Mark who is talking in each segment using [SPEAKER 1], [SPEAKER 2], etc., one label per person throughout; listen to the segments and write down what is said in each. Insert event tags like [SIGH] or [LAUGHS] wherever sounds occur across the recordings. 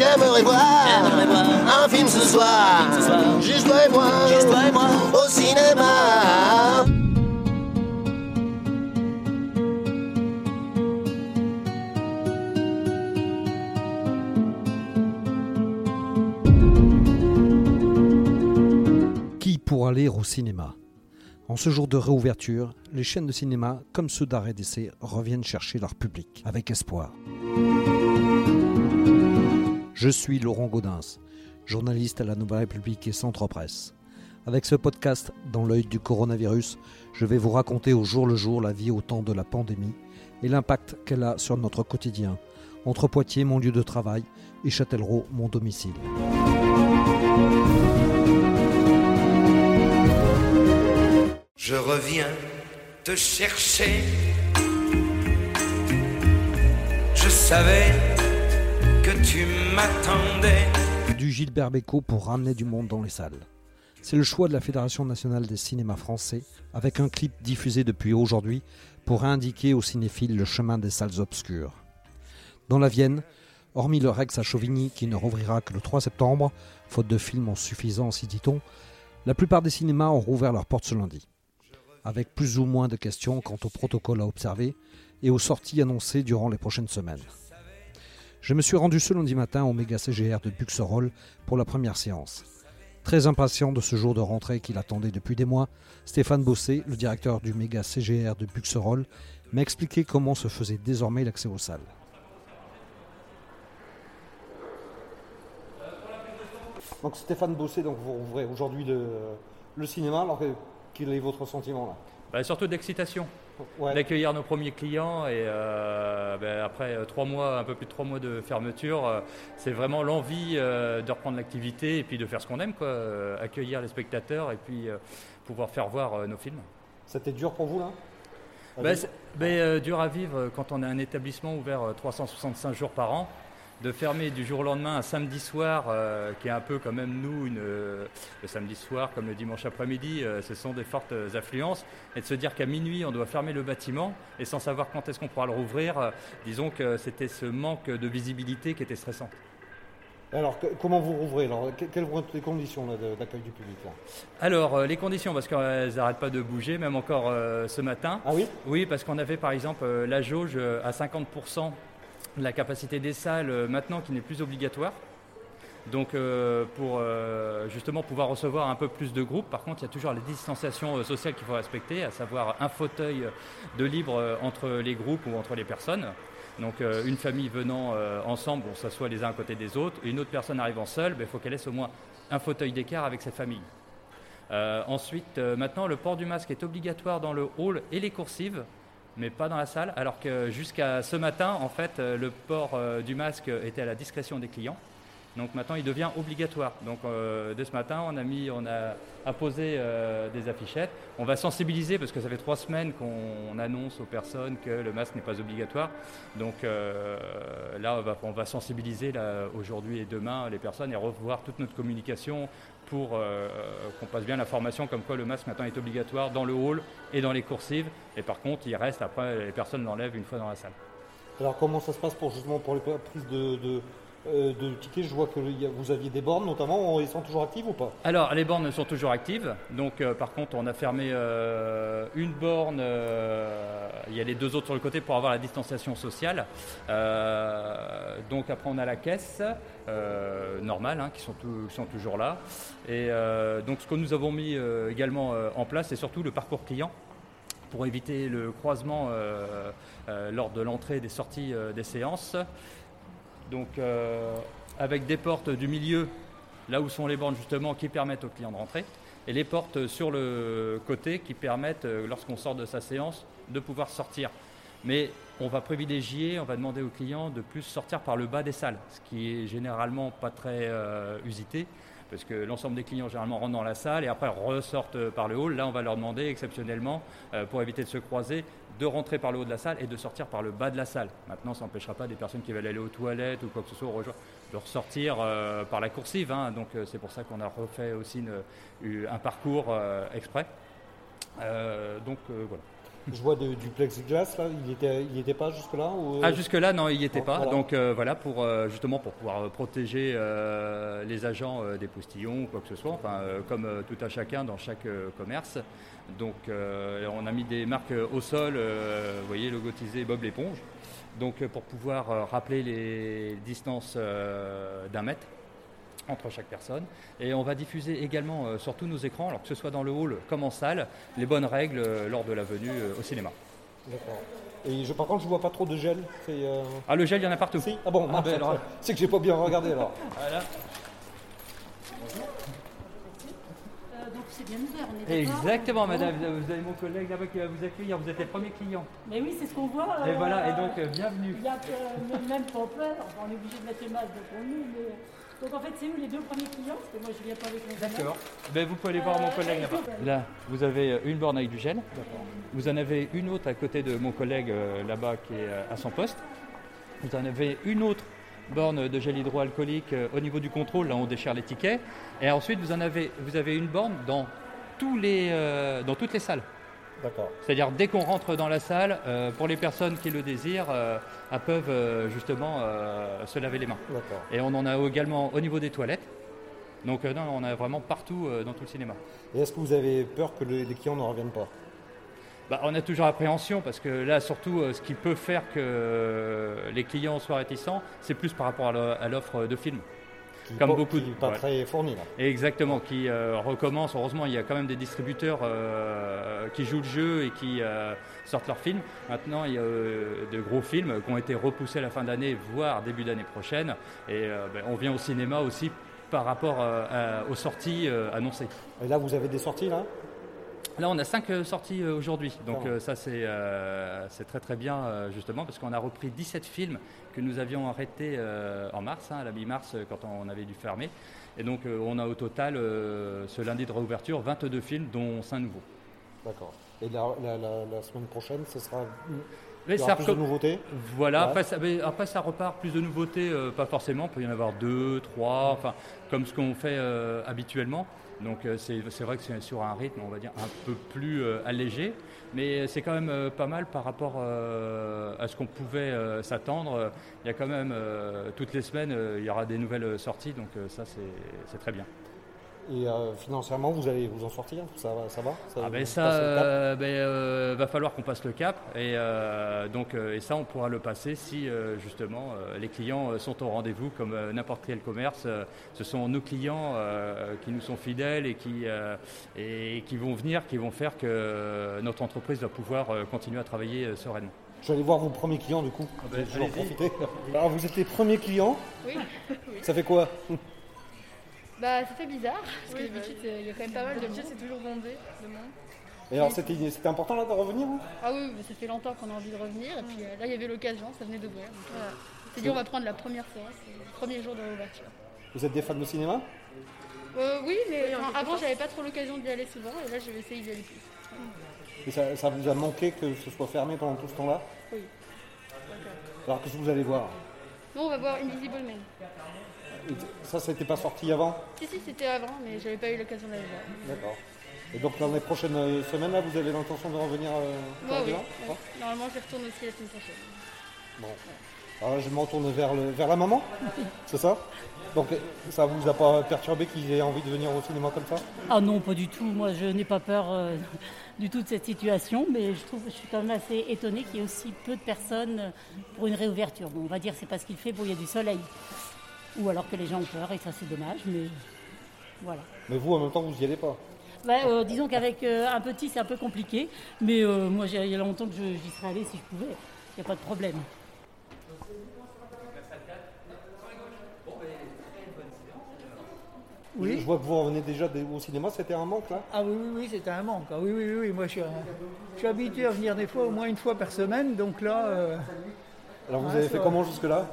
[SPEAKER 1] J'aimerais voir, un film ce soir,
[SPEAKER 2] ce soir.
[SPEAKER 1] juste toi et moi,
[SPEAKER 2] Juste toi et moi.
[SPEAKER 1] au cinéma.
[SPEAKER 3] Qui pour aller au cinéma? En ce jour de réouverture, les chaînes de cinéma, comme ceux d'arrêt d'essai, reviennent chercher leur public, avec espoir. Je suis Laurent Gaudens, journaliste à la Nouvelle République et Centre Presse. Avec ce podcast, dans l'œil du coronavirus, je vais vous raconter au jour le jour la vie au temps de la pandémie et l'impact qu'elle a sur notre quotidien, entre Poitiers, mon lieu de travail, et Châtellerault, mon domicile.
[SPEAKER 4] Je reviens te chercher. Je savais que tu
[SPEAKER 3] du Gilbert Bécaud pour ramener du monde dans les salles. C'est le choix de la Fédération nationale des cinémas français, avec un clip diffusé depuis aujourd'hui pour indiquer aux cinéphiles le chemin des salles obscures. Dans la Vienne, hormis le Rex à Chauvigny qui ne rouvrira que le 3 septembre, faute de films en suffisance, dit-on, la plupart des cinémas ont rouvert leurs portes ce lundi, avec plus ou moins de questions quant au protocole à observer et aux sorties annoncées durant les prochaines semaines. Je me suis rendu ce lundi matin au méga CGR de Buxerolles pour la première séance. Très impatient de ce jour de rentrée qu'il attendait depuis des mois, Stéphane Bossé, le directeur du méga CGR de Buxerolles, m'a expliqué comment se faisait désormais l'accès aux salles. Donc Stéphane Bossé, donc vous ouvrez aujourd'hui le, cinéma, alors quel est votre sentiment là?
[SPEAKER 5] Bah, surtout d'excitation, d'accueillir nos premiers clients et euh, ben, après euh, trois mois, un peu plus de trois mois de fermeture, euh, c'est vraiment l'envie de reprendre l'activité et puis de faire ce qu'on aime, quoi, accueillir les spectateurs et puis pouvoir faire voir nos films.
[SPEAKER 3] C'était dur pour vous là?
[SPEAKER 5] Ben, ben, dur à vivre quand on a un établissement ouvert euh, 365 jours par an. De fermer du jour au lendemain un samedi soir, euh, qui est un peu quand même nous, une, euh, le samedi soir comme le dimanche après-midi, euh, ce sont des fortes affluences. Et de se dire qu'à minuit on doit fermer le bâtiment et sans savoir quand est-ce qu'on pourra le rouvrir, disons que c'était ce manque de visibilité qui était stressant.
[SPEAKER 3] Alors que- comment vous rouvrez alors Que- Quelles vont être les conditions d'accueil du public là?
[SPEAKER 5] Alors, euh, les conditions, parce qu'elles n'arrêtent pas de bouger, même encore euh, ce matin.
[SPEAKER 3] Ah oui?
[SPEAKER 5] Oui, parce qu'on avait par exemple euh, la jauge à 50% de la capacité des salles euh, maintenant qui n'est plus obligatoire. Donc euh, pour euh, justement pouvoir recevoir un peu plus de groupes, par contre il y a toujours les distanciations sociales qu'il faut respecter, à savoir un fauteuil de libre entre les groupes ou entre les personnes. Donc une famille venant ensemble, on s'assoit les uns à côté des autres, une autre personne arrivant seule, ben, il faut qu'elle laisse au moins un fauteuil d'écart avec cette famille. Ensuite, maintenant, le port du masque est obligatoire dans le hall et les coursives, mais pas dans la salle, alors que jusqu'à ce matin, en fait, euh, le port euh, du masque était à la discrétion des clients. Donc maintenant, il devient obligatoire. Donc euh, dès ce matin, on a mis, on a apposé euh, des affichettes. On va sensibiliser parce que ça fait trois semaines qu'on annonce aux personnes que le masque n'est pas obligatoire. Donc euh, là, on va, sensibiliser aujourd'hui et demain les personnes et revoir toute notre communication pour qu'on passe bien l'information comme quoi le masque maintenant est obligatoire dans le hall et dans les coursives. Et par contre, il reste après, les personnes l'enlèvent une fois dans la salle.
[SPEAKER 3] Alors comment ça se passe pour justement pour les prises de, euh, de tickets Je vois que vous aviez des bornes notamment, ils sont toujours actives ou pas?
[SPEAKER 5] Alors, les bornes sont toujours actives. Donc, euh, par contre, on a fermé euh, une borne. il y a les deux autres sur le côté pour avoir la distanciation sociale. Donc, après, on a la caisse normale, hein, qui, sont sont toujours là. Et donc, ce que nous avons mis également en place, c'est surtout le parcours client pour éviter le croisement lors de l'entrée et des sorties des séances. Donc, euh, avec des portes du milieu, là où sont les bornes justement, qui permettent aux clients de rentrer, et les portes sur le côté qui permettent, euh, lorsqu'on sort de sa séance, de pouvoir sortir. Mais on va privilégier, on va demander aux clients de plus sortir par le bas des salles, ce qui est généralement pas très euh, usité, parce que l'ensemble des clients généralement rentrent dans la salle et après ressortent par le hall. Là, on va leur demander exceptionnellement, pour éviter de se croiser, de rentrer par le haut de la salle et de sortir par le bas de la salle. Maintenant, ça n'empêchera pas des personnes qui veulent aller aux toilettes ou quoi que ce soit de ressortir euh, par la coursive. hein. Donc euh, c'est pour ça qu'on a refait aussi un parcours euh, exprès. Donc voilà.
[SPEAKER 3] Je vois de- du plexiglas là, il était, il était pas jusque là ou...
[SPEAKER 5] Ah, jusque-là, non, il n'y était pas.
[SPEAKER 3] voilà.
[SPEAKER 5] Donc euh, voilà, pour, euh, justement pour pouvoir euh, protéger euh, les agents euh, des postillons ou quoi que ce soit, enfin, euh, comme euh, tout à chacun dans chaque euh, commerce. Donc euh, on a mis des marques euh, au sol, euh, vous voyez, logotisé Bob l'éponge. Donc euh, pour pouvoir euh, rappeler les distances euh, d'un mètre entre chaque personne. Et on va diffuser également euh, sur tous nos écrans, alors que ce soit dans le hall comme en salle, les bonnes règles euh, lors de la venue euh, au cinéma.
[SPEAKER 3] D'accord. Et je, par contre, je vois pas trop de gel. C'est, euh,
[SPEAKER 5] Ah, le gel, il y en a partout.
[SPEAKER 3] Si Ah bon,
[SPEAKER 5] Ah, ben, alors-
[SPEAKER 3] c'est que j'ai pas bien regardé alors. [LAUGHS]
[SPEAKER 5] Voilà.
[SPEAKER 2] Euh, donc c'est bien ouvert, on est d'accord
[SPEAKER 5] Exactement, madame. Vous avez mon collègue là-bas qui va vous accueillir. Vous êtes les premiers clients.
[SPEAKER 2] Mais oui, c'est ce qu'on voit.
[SPEAKER 5] Et
[SPEAKER 2] euh,
[SPEAKER 5] voilà, et donc bienvenue.
[SPEAKER 2] Il y a même- pas peur, on est obligé de mettre le masque pour nous. Mais... Donc en fait, c'est où les deux premiers clients? Parce que moi, je viens pas avec mes amis.
[SPEAKER 5] D'accord. Ben, vous pouvez aller voir mon
[SPEAKER 2] Euh,
[SPEAKER 5] collègue là-bas. Là, vous avez euh, une borne avec du gel. Vous en avez une autre à côté de mon collègue euh, là-bas qui est à son poste. Vous en avez une autre borne de gel hydroalcoolique au niveau du contrôle, là on déchire les tickets. Et ensuite, vous en avez, vous avez une borne dans, tous les, euh, dans toutes les salles.
[SPEAKER 3] D'accord.
[SPEAKER 5] C'est-à-dire dès qu'on rentre dans la salle, euh, pour les personnes qui le désirent, euh, elles peuvent euh, justement se laver les mains.
[SPEAKER 3] D'accord.
[SPEAKER 5] Et on en a également au niveau des toilettes. Donc non, on a vraiment partout dans tout le cinéma.
[SPEAKER 3] Et est-ce que vous avez peur que le- les clients ne reviennent pas?
[SPEAKER 5] Bah, on a toujours appréhension parce que là, surtout, ce qui peut faire que les clients soient réticents, c'est plus par rapport à l'offre de films.
[SPEAKER 3] Qui
[SPEAKER 5] Comme beaucoup
[SPEAKER 3] qui
[SPEAKER 5] de-
[SPEAKER 3] pas
[SPEAKER 5] ouais.
[SPEAKER 3] très là.
[SPEAKER 5] Et Exactement, qui euh, recommence. Heureusement, il y a quand même des distributeurs euh, qui jouent le jeu et qui euh, sortent leurs films. Maintenant, il y a euh, de gros films qui ont été repoussés à la fin d'année, voire début d'année prochaine. Et ben, on vient au cinéma aussi par rapport à- aux sorties annoncées.
[SPEAKER 3] Et là, vous avez des sorties là?
[SPEAKER 5] Là, on a cinq sorties aujourd'hui, donc
[SPEAKER 3] Ah.
[SPEAKER 5] ça c'est euh, très très bien justement parce qu'on a repris 17 films que nous avions arrêtés euh, en mars, hein, à la mi-mars euh, quand on avait dû fermer. Et donc euh, on a au total ce lundi de réouverture 22 films dont 5 nouveaux.
[SPEAKER 3] D'accord. Et la, la- la- la semaine prochaine, ce sera.
[SPEAKER 5] Mais
[SPEAKER 3] il y
[SPEAKER 5] ça
[SPEAKER 3] aura plus de nouveautés
[SPEAKER 5] Voilà,
[SPEAKER 3] Ouais.
[SPEAKER 5] après, ça, mais après ça repart, plus de nouveautés, euh, pas forcément, il peut y en avoir deux, trois, enfin, comme ce qu'on fait euh, habituellement. Donc euh, c'est vrai que c'est sur un rythme, on va dire, un peu plus euh, allégé, mais c'est quand même euh, pas mal par rapport euh, à ce qu'on pouvait euh, s'attendre. Il y a quand même, euh, toutes les semaines, euh, il y aura des nouvelles euh, sorties, donc euh, ça c'est très bien.
[SPEAKER 3] Et euh, financièrement, vous allez vous en sortir Ça va, ça va
[SPEAKER 5] Ah ben
[SPEAKER 3] vous
[SPEAKER 5] ça, euh, ben, euh, va falloir qu'on passe le cap et euh, donc et ça on pourra le passer si justement les clients sont au rendez-vous comme n'importe quel commerce. Ce sont nos clients euh, qui nous sont fidèles et qui euh, et qui vont venir, qui vont faire que notre entreprise va pouvoir continuer à travailler sereinement.
[SPEAKER 3] Je vais aller voir vos premiers clients du coup.
[SPEAKER 5] ben,
[SPEAKER 3] je vais en profiter. Alors, vous êtes les premiers clients
[SPEAKER 6] Oui.
[SPEAKER 3] Ça fait quoi? [LAUGHS]
[SPEAKER 6] Bah, ça fait bizarre, parce que
[SPEAKER 7] bah
[SPEAKER 6] d'habitude, il y a quand même pas mal de monde.
[SPEAKER 7] c'est toujours bondé de monde.
[SPEAKER 3] Et alors, c'était c'était important là de revenir hein?
[SPEAKER 6] Ah oui, mais ça fait longtemps qu'on a envie de revenir, et puis euh, là, il y avait l'occasion, ça venait d'ouvrir.
[SPEAKER 7] Voilà.
[SPEAKER 6] on s'est dit, on va prendre la première séance, le premier jour de l'ouverture.
[SPEAKER 3] Vous êtes des fans de cinéma?
[SPEAKER 6] Euh, oui, mais
[SPEAKER 7] Oui,
[SPEAKER 6] enfin, avant, j'avais pas trop l'occasion d'y aller souvent, et là, je vais essayer d'y aller plus.
[SPEAKER 3] Et ça, ça vous a manqué que ce soit fermé pendant tout ce temps-là?
[SPEAKER 6] Oui.
[SPEAKER 3] Alors, qu'est-ce que vous allez voir?
[SPEAKER 6] Nous, on va voir Invisible Man.
[SPEAKER 3] Et Ça, c'était pas sorti avant
[SPEAKER 6] Si, si, c'était avant, mais j'avais pas eu l'occasion d'aller voir.
[SPEAKER 3] D'accord. Et donc, dans les prochaines euh, semaines, là, vous avez l'intention de revenir euh, faire
[SPEAKER 6] oui. ouais. Normalement, je retourne aussi la semaine prochaine.
[SPEAKER 3] Bon. Alors là, je me retourne vers, le, vers la maman, c'est ça? Donc ça vous a pas perturbé qu'ils aient envie de venir au cinéma comme ça?
[SPEAKER 2] Ah non, pas du tout. Moi, je n'ai pas peur euh, [LAUGHS] du tout de cette situation, mais je trouve, je suis quand même assez étonnée qu'il y ait aussi peu de personnes pour une réouverture. Bon, on va dire que c'est parce qu'il fait, bon, il y a du soleil. Ou alors que les gens ont peur, et ça c'est dommage, mais voilà.
[SPEAKER 3] Mais vous, en même temps, vous y allez pas.
[SPEAKER 2] Ouais, euh, disons qu'avec euh, un petit, c'est un peu compliqué, mais euh, moi, j'ai- il y a longtemps que j'y serais allée si je pouvais. Il n'y a pas de problème.
[SPEAKER 8] Oui.
[SPEAKER 3] Je vois que vous revenez déjà au cinéma, c'était un manque là
[SPEAKER 8] Ah oui, oui, oui, c'était un manque. Ah oui, oui, oui. Moi, je suis, un- je suis habitué à venir des fois au moins une fois par semaine. Donc là, euh,
[SPEAKER 3] Alors vous
[SPEAKER 8] Ah,
[SPEAKER 3] avez fait comment jusque-là?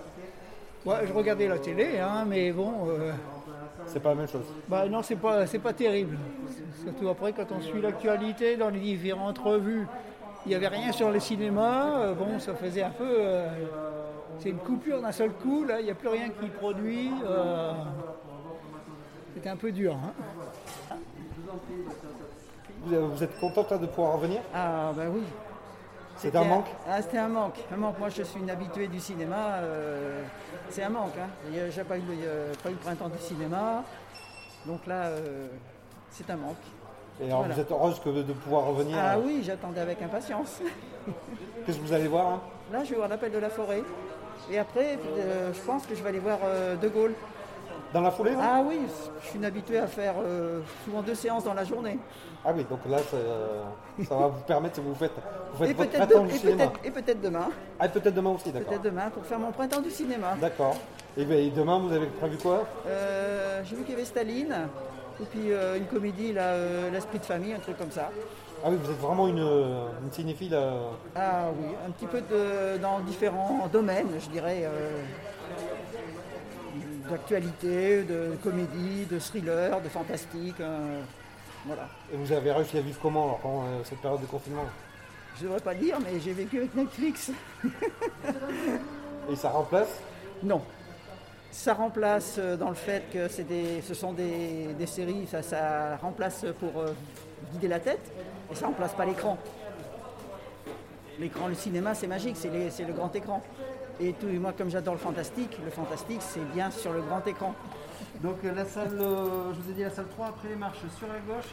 [SPEAKER 8] Ouais, je regardais la télé, hein, mais bon, euh,
[SPEAKER 3] C'est pas la même chose.
[SPEAKER 8] bah non, c'est pas, c'est pas terrible. Surtout après, quand on suit l'actualité dans les différentes revues, il n'y avait rien sur les cinémas. euh, bon, ça faisait un peu. euh, c'est une coupure d'un seul coup. Là, il n'y a plus rien qui produit. c'était un peu dur. hein.
[SPEAKER 3] Vous, êtes contente de pouvoir revenir
[SPEAKER 8] Ah ben oui.
[SPEAKER 7] C'était un manque?
[SPEAKER 8] Ah, c'était un manque. Un manque. Moi, je suis une habituée du cinéma. euh, c'est un manque. Hein. J'ai pas eu, pas eu le printemps du cinéma. Donc là, euh, c'est un manque.
[SPEAKER 7] Et alors
[SPEAKER 8] Voilà.
[SPEAKER 7] vous êtes heureuse que de, pouvoir revenir
[SPEAKER 8] Ah
[SPEAKER 7] euh,
[SPEAKER 8] oui, j'attendais avec impatience. [LAUGHS]
[SPEAKER 7] Qu'est-ce que vous allez voir hein?
[SPEAKER 8] Là, je vais voir l'appel de la forêt. Et après, je pense que je vais aller voir De Gaulle.
[SPEAKER 7] Dans la foulée
[SPEAKER 8] Ah oui, je suis une habituée à faire euh, souvent deux séances dans la journée.
[SPEAKER 7] Ah oui, donc là, ça, euh, ça va vous permettre, vous faites, vous faites
[SPEAKER 8] Et
[SPEAKER 7] votre printemps
[SPEAKER 8] de-
[SPEAKER 7] du
[SPEAKER 8] et
[SPEAKER 7] cinéma.
[SPEAKER 8] peut-être- et peut-être demain.
[SPEAKER 7] Ah, et peut-être demain aussi, d'accord.
[SPEAKER 8] Peut-être demain pour faire mon printemps du cinéma.
[SPEAKER 7] D'accord. Et, ben, et demain, vous avez prévu quoi?
[SPEAKER 8] Euh, J'ai vu qu'il y avait Staline. Et puis une comédie, là, L'Esprit de famille, un truc comme ça.
[SPEAKER 7] Ah oui, vous êtes vraiment une, une cinéphile. euh,
[SPEAKER 8] Ah oui, un petit peu de, dans différents domaines, je dirais. euh, D'actualité, de comédie, de thriller, de fantastique. euh, voilà.
[SPEAKER 7] Et vous avez réussi à vivre comment alors, pendant euh, cette période de confinement?
[SPEAKER 8] Je ne devrais pas dire, mais j'ai vécu avec Netflix.
[SPEAKER 7] Et ça remplace?
[SPEAKER 8] Non. Ça remplace euh, dans le fait que c'est des, ce sont des, des séries, ça, ça remplace pour euh, guider la tête, et ça remplace pas l'écran. L'écran, le cinéma, c'est magique, c'est les- c'est le grand écran. Et tout, moi, comme j'adore le fantastique, le fantastique, c'est bien sur le grand écran.
[SPEAKER 7] Donc euh, la salle, euh, je vous ai dit la salle 3 après les marches sur la gauche.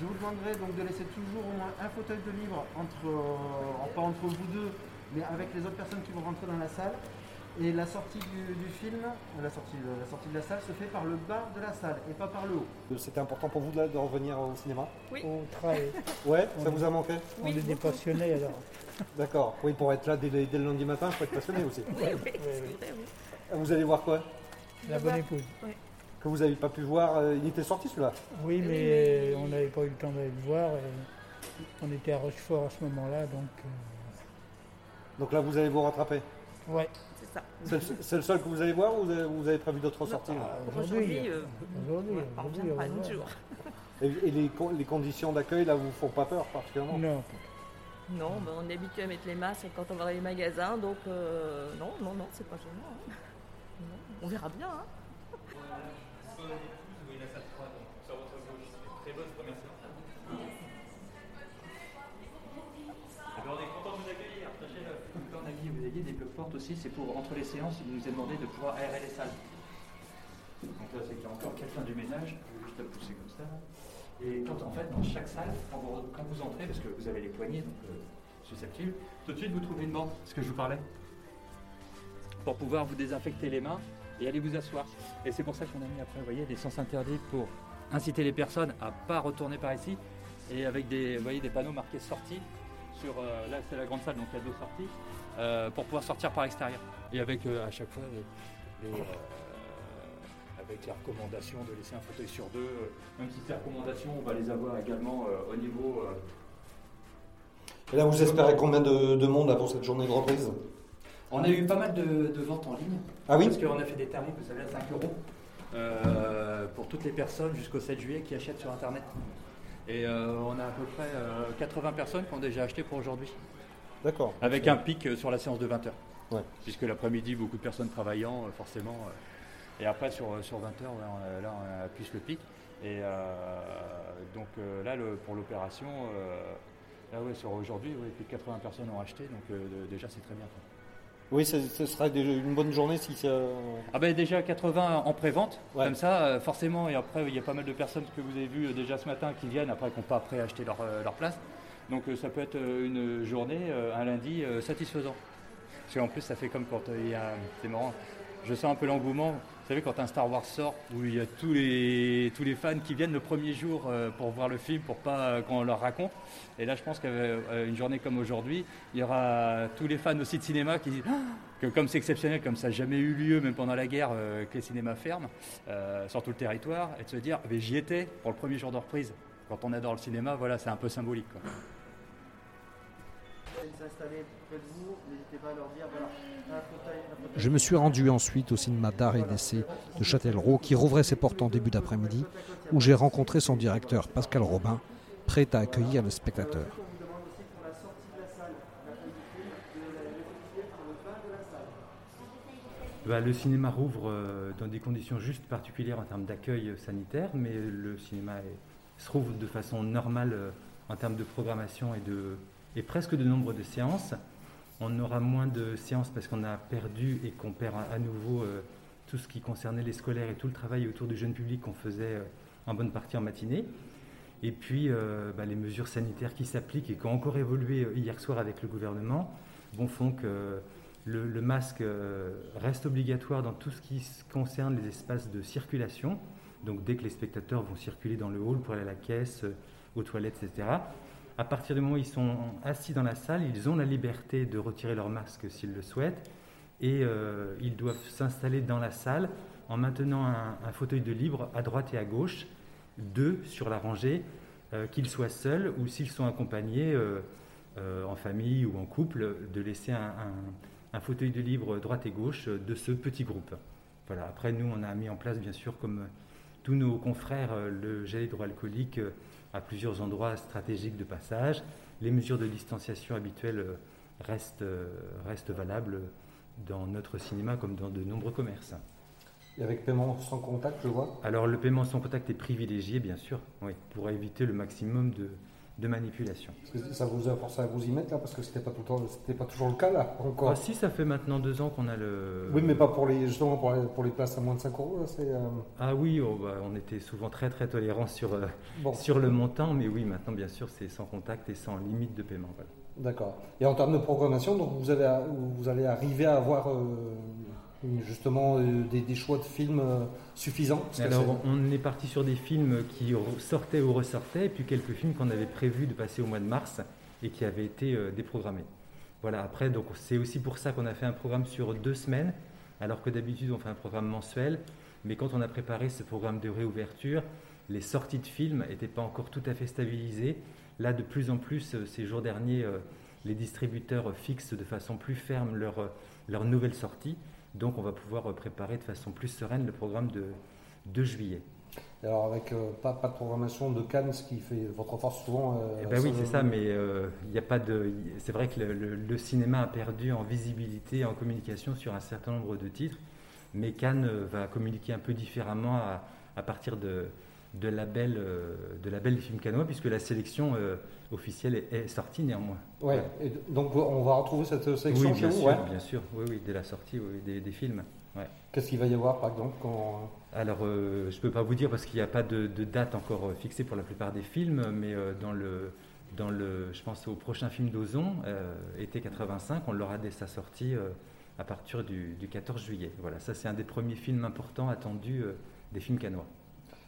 [SPEAKER 7] Je vous demanderai donc de laisser toujours au moins un fauteuil de libre entre, euh, pas entre vous deux, mais avec les autres personnes qui vont rentrer dans la salle. Et la sortie du, du film, la sortie, de- la sortie de la salle se fait par le bas de la salle et pas par le haut. C'était important pour vous de, de revenir au cinéma
[SPEAKER 8] Au travail. [LAUGHS]
[SPEAKER 7] Ouais, ça vous a manqué
[SPEAKER 8] On est des passionnés alors. [LAUGHS]
[SPEAKER 7] D'accord. Oui, pour être là dès, le dès le lundi matin, il faut être passionné aussi. [LAUGHS] Vous allez voir quoi?
[SPEAKER 8] La bonne épouse.
[SPEAKER 7] Que vous n'avez pas pu voir, euh, il était sorti celui-là?
[SPEAKER 8] Oui, mais on n'avait pas eu le temps d'aller le voir. et on était à Rochefort à ce moment-là, donc.
[SPEAKER 7] Donc là, vous allez vous rattraper?
[SPEAKER 8] Ouais.
[SPEAKER 9] C'est ça.
[SPEAKER 7] C'est le, seul que vous allez voir ou vous avez, vous avez prévu d'autres sorties
[SPEAKER 9] Aujourd'hui, euh,
[SPEAKER 8] Aujourd'hui,
[SPEAKER 9] reviendra
[SPEAKER 8] on
[SPEAKER 9] un jour.
[SPEAKER 7] Et, et les, con- les conditions d'accueil là vous font pas peur particulièrement?
[SPEAKER 8] Non.
[SPEAKER 9] Non, ben, on est habitué à mettre les masques quand on va dans les magasins, donc euh, non, non, non, c'est pas gênant. hein. Non, on verra bien. Hein.
[SPEAKER 5] Aussi, c'est pour entre les séances, il nous a demandé de pouvoir aérer les salles. Donc là, c'est qu'il y a encore quelqu'un du ménage, je vais juste à pousser comme ça. Et quand en fait, dans chaque salle, quand vous, quand vous entrez, parce que vous avez les poignées donc, euh, susceptibles, tout de suite vous trouvez une bande, ce que je vous parlais, pour pouvoir vous désinfecter les mains et aller vous asseoir. Et c'est pour ça qu'on a mis après, vous voyez, des sens interdits pour inciter les personnes à pas retourner par ici, et avec des, vous voyez, des panneaux marqués sortie sur euh, là c'est la grande salle donc il y a deux sorties euh, pour pouvoir sortir par l'extérieur et avec euh, à chaque fois les- les, euh, avec les recommandations de laisser un fauteuil sur deux même si ces recommandations on va les avoir également euh, au niveau euh,
[SPEAKER 7] Et là vous espérez combien de, de monde pour cette journée de reprise?
[SPEAKER 5] On a eu pas mal de, de ventes en ligne.
[SPEAKER 7] Ah oui?
[SPEAKER 5] Parce qu'on a fait des tarifs, vous savez, à 5 euros euh, pour toutes les personnes jusqu'au 7 juillet qui achètent sur Internet. Et euh, on a à peu près euh, 80 personnes qui ont déjà acheté pour aujourd'hui.
[SPEAKER 7] D'accord.
[SPEAKER 5] Avec un pic euh, sur la séance de 20h.
[SPEAKER 7] Ouais.
[SPEAKER 5] Puisque l'après-midi, beaucoup de personnes travaillant, euh, forcément. euh, et après, sur, sur 20h, là, on a plus le pic. Et donc là, le- pour l'opération, là, ouais, sur aujourd'hui, ouais, plus de 80 personnes ont acheté. Donc déjà, c'est très bien.
[SPEAKER 7] Oui, ce, sera une bonne journée si ça.
[SPEAKER 5] Ah ben déjà 80 en pré-vente,
[SPEAKER 7] Ouais.
[SPEAKER 5] comme ça, forcément, et après il y a pas mal de personnes que vous avez vues déjà ce matin qui viennent après qui n'ont pas préacheté leur, euh, leur place. Donc euh, ça peut être euh, une journée, euh, un lundi satisfaisant. Parce qu'en plus ça fait comme quand il y a, c'est marrant, je sens un peu l'engouement. Vous savez quand un Star Wars sort, où il y a tous les, tous les fans qui viennent le premier jour pour voir le film, pour pas qu'on leur raconte. Et là je pense qu'une journée comme aujourd'hui, il y aura tous les fans aussi de cinéma qui disent [GASPS] que comme c'est exceptionnel, comme ça n'a jamais eu lieu, même pendant la guerre, que les cinémas ferment sur tout le territoire, et de se dire, j'y étais pour le premier jour de reprise. Quand on adore le cinéma, voilà, c'est un peu symbolique. quoi.
[SPEAKER 3] Je me suis rendu ensuite au cinéma d'art et d'essai de Châtellerault qui rouvrait ses portes en début d'après-midi où j'ai rencontré son directeur Pascal Robin, prêt à accueillir le spectateur.
[SPEAKER 10] Bah, le cinéma rouvre euh, dans des conditions juste particulières en termes d'accueil euh, sanitaire, mais le cinéma est- se rouvre de façon normale euh, en termes de programmation et de, et presque de nombre de séances. On aura moins de séances parce qu'on a perdu et qu'on perd à, nouveau euh, tout ce qui concernait les scolaires et tout le travail autour du jeune public qu'on faisait euh, en bonne partie en matinée. Et puis euh, bah, les mesures sanitaires qui s'appliquent et qui ont encore évolué hier soir avec le gouvernement font que le, masque reste obligatoire dans tout ce qui concerne les espaces de circulation. Donc dès que les spectateurs vont circuler dans le hall pour aller à la caisse, aux toilettes, etc. À partir du moment où ils sont assis dans la salle, ils ont la liberté de retirer leur masque s'ils le souhaitent et euh, ils doivent s'installer dans la salle en maintenant un, fauteuil de libre à droite et à gauche, deux sur la rangée, euh, qu'ils soient seuls ou s'ils sont accompagnés euh, en famille ou en couple, de laisser un, fauteuil de libre droite et gauche de ce petit groupe. Voilà. Après, nous, on a mis en place, bien sûr, comme tous nos confrères, le gel hydroalcoolique à plusieurs endroits stratégiques de passage. Les mesures de distanciation habituelles euh, restent, euh, restent valables dans notre cinéma comme dans de nombreux commerces.
[SPEAKER 3] Et avec paiement sans contact, je vois?
[SPEAKER 10] Alors le paiement sans contact est privilégié, bien sûr, oui, pour éviter le maximum de, de manipulation.
[SPEAKER 3] Ça vous a forcé à vous y mettre là, parce que c'était pas tout le temps, c'était pas toujours le cas là, encore.
[SPEAKER 10] Ah, si, ça fait maintenant deux ans qu'on a le...
[SPEAKER 3] Oui, mais pas pour les, justement pour les, pour les places à moins de 5 euros. là, c'est, euh,
[SPEAKER 10] Ah oui, oh, bah, on était souvent très très tolérants sur, euh,
[SPEAKER 3] Bon.
[SPEAKER 10] sur le montant, mais oui, maintenant bien sûr c'est sans contact et sans limite de paiement. voilà.
[SPEAKER 3] D'accord. Et en termes de programmation, donc vous allez, vous allez arriver à avoir euh, justement euh, des, des choix de films euh, suffisants.
[SPEAKER 10] Alors on est parti sur des films qui sortaient ou ressortaient, et puis quelques films qu'on avait prévu de passer au mois de mars et qui avaient été euh, déprogrammés. Voilà, après, donc c'est aussi pour ça qu'on a fait un programme sur deux semaines, alors que d'habitude on fait un programme mensuel, mais quand on a préparé ce programme de réouverture, les sorties de films n'étaient pas encore tout à fait stabilisées. Là, de plus en plus, ces jours derniers, les distributeurs fixent de façon plus ferme leurs leurs nouvelles sorties. Donc, on va pouvoir euh, préparer de façon plus sereine le programme de, de juillet.
[SPEAKER 3] Alors avec euh, pas, pas de programmation de Cannes, ce qui fait votre force souvent. euh,
[SPEAKER 10] Eh ben oui, c'est ça, mais euh, il y a pas de. C'est vrai que le, le- le cinéma a perdu en visibilité, en communication sur un certain nombre de titres, mais Cannes va communiquer un peu différemment à, à partir de, de labels, euh, de labels des films cannois, puisque la sélection euh, officielle est, sortie néanmoins.
[SPEAKER 3] Ouais. Et donc on va retrouver cette sélection
[SPEAKER 10] Oui,
[SPEAKER 3] chez
[SPEAKER 10] bien
[SPEAKER 3] vous.
[SPEAKER 10] sûr,
[SPEAKER 3] ouais.
[SPEAKER 10] bien sûr, oui, oui, dès la sortie oui, des, des films. ouais.
[SPEAKER 3] Qu'est-ce qu'il va y avoir par exemple quand
[SPEAKER 10] Alors, euh, je ne peux pas vous dire parce qu'il n'y a pas de, de date encore euh, fixée pour la plupart des films, mais euh, dans le, dans le, je pense au prochain film d'Ozon, euh, été 85, on l'aura dès sa sortie euh, à partir du, du 14 juillet. Voilà, ça c'est un des premiers films importants attendus euh, des films canois.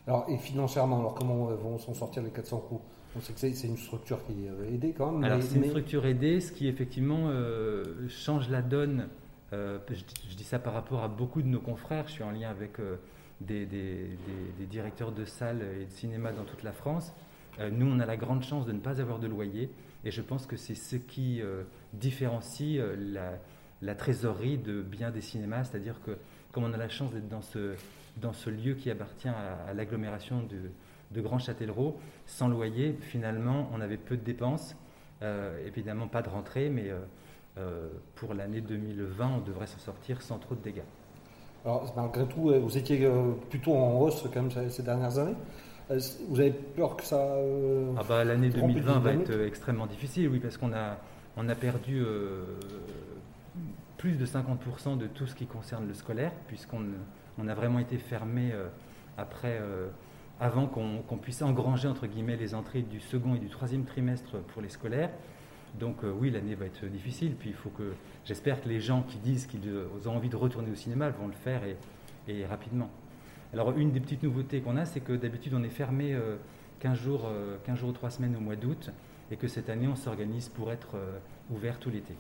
[SPEAKER 3] Alors et financièrement, alors comment euh, vont s'en sortir les 400 coups? On sait que c'est une structure qui est aidée quand même.
[SPEAKER 10] Alors
[SPEAKER 3] mais-
[SPEAKER 10] c'est une structure aidée, ce qui effectivement euh, change la donne. euh, je, je dis ça par rapport à beaucoup de nos confrères. Je suis en lien avec euh, des, des- des- des directeurs de salles et de cinéma dans toute la France. Euh, nous, on a la grande chance de ne pas avoir de loyer, et je pense que c'est ce qui euh, différencie euh, la, la trésorerie de bien des cinémas, c'est-à-dire que comme on a la chance d'être dans ce, dans ce lieu qui appartient à, à l'agglomération de, de Grand Châtellerault, sans loyer, finalement, on avait peu de dépenses, euh, évidemment pas de rentrée, mais euh, euh, pour l'année 2020, on devrait s'en sortir sans trop de dégâts.
[SPEAKER 3] Alors malgré tout, vous étiez plutôt en hausse quand même ces- dernières années. Vous avez peur que ça.
[SPEAKER 10] Ah bah, L'année
[SPEAKER 3] rompe une
[SPEAKER 10] 2020 va être extrêmement difficile, oui, parce qu'on a, on a perdu euh, plus de 50% de tout ce qui concerne le scolaire, puisqu'on on a vraiment été fermé euh, après, euh, avant qu'on puisse engranger les entrées du second et du troisième trimestre pour les scolaires. Donc euh, oui, l'année va être difficile. Il faut que, j'espère que les gens qui disent qu'ils ont envie de retourner au cinéma vont le faire et, rapidement. Alors une des petites nouveautés qu'on a, c'est que d'habitude on est fermé euh, 15 jours, euh, 15 jours ou 3 semaines au mois d'août, et que cette année on s'organise pour être ouvert tout l'été.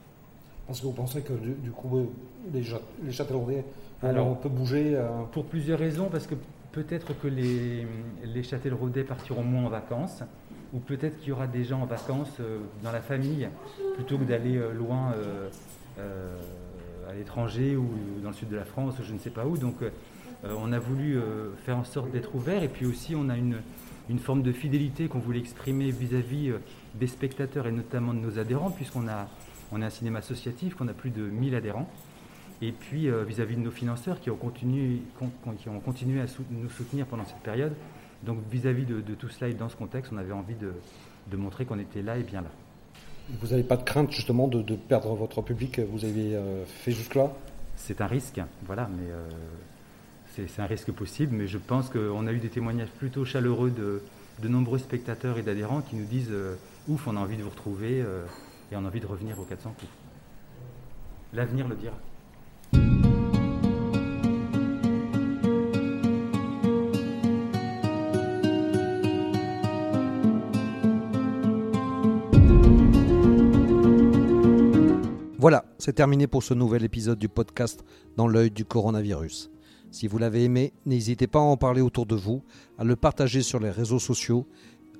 [SPEAKER 3] Parce que vous pensez que du, du coup, les, les Châtelleraudais, on
[SPEAKER 10] Alors,
[SPEAKER 3] peut bouger. euh,
[SPEAKER 10] Pour plusieurs raisons, parce que peut-être que les, les Châtelleraudais partiront moins en vacances, ou peut-être qu'il y aura des gens en vacances euh, dans la famille, plutôt que d'aller euh, loin à l'étranger ou dans le sud de la France, ou je ne sais pas où. Donc on a voulu faire en sorte d'être ouvert, et puis aussi on a une, une forme de fidélité qu'on voulait exprimer vis-à-vis des spectateurs et notamment de nos adhérents, puisqu'on a, on est un cinéma associatif, qu'on a plus de 1000 adhérents. Et puis euh, vis-à-vis de nos financeurs qui ont continué, con- con- qui ont continué à nous soutenir pendant cette période. Donc vis-à-vis de, de tout cela et dans ce contexte, on avait envie de, de montrer qu'on était là et bien là.
[SPEAKER 3] Vous n'avez pas de crainte justement de, de perdre votre public que vous avez euh, fait jusque-là?
[SPEAKER 10] C'est un risque, voilà, mais euh, c'est un risque possible. Mais je pense qu'on a eu des témoignages plutôt chaleureux de, de nombreux spectateurs et d'adhérents qui nous disent euh, Ouf, on a envie de vous retrouver euh, et on a envie de revenir au 400 coups. L'avenir le dira.
[SPEAKER 3] Voilà, c'est terminé pour ce nouvel épisode du podcast Dans l'œil du coronavirus. Si vous l'avez aimé, n'hésitez pas à en parler autour de vous, à le partager sur les réseaux sociaux,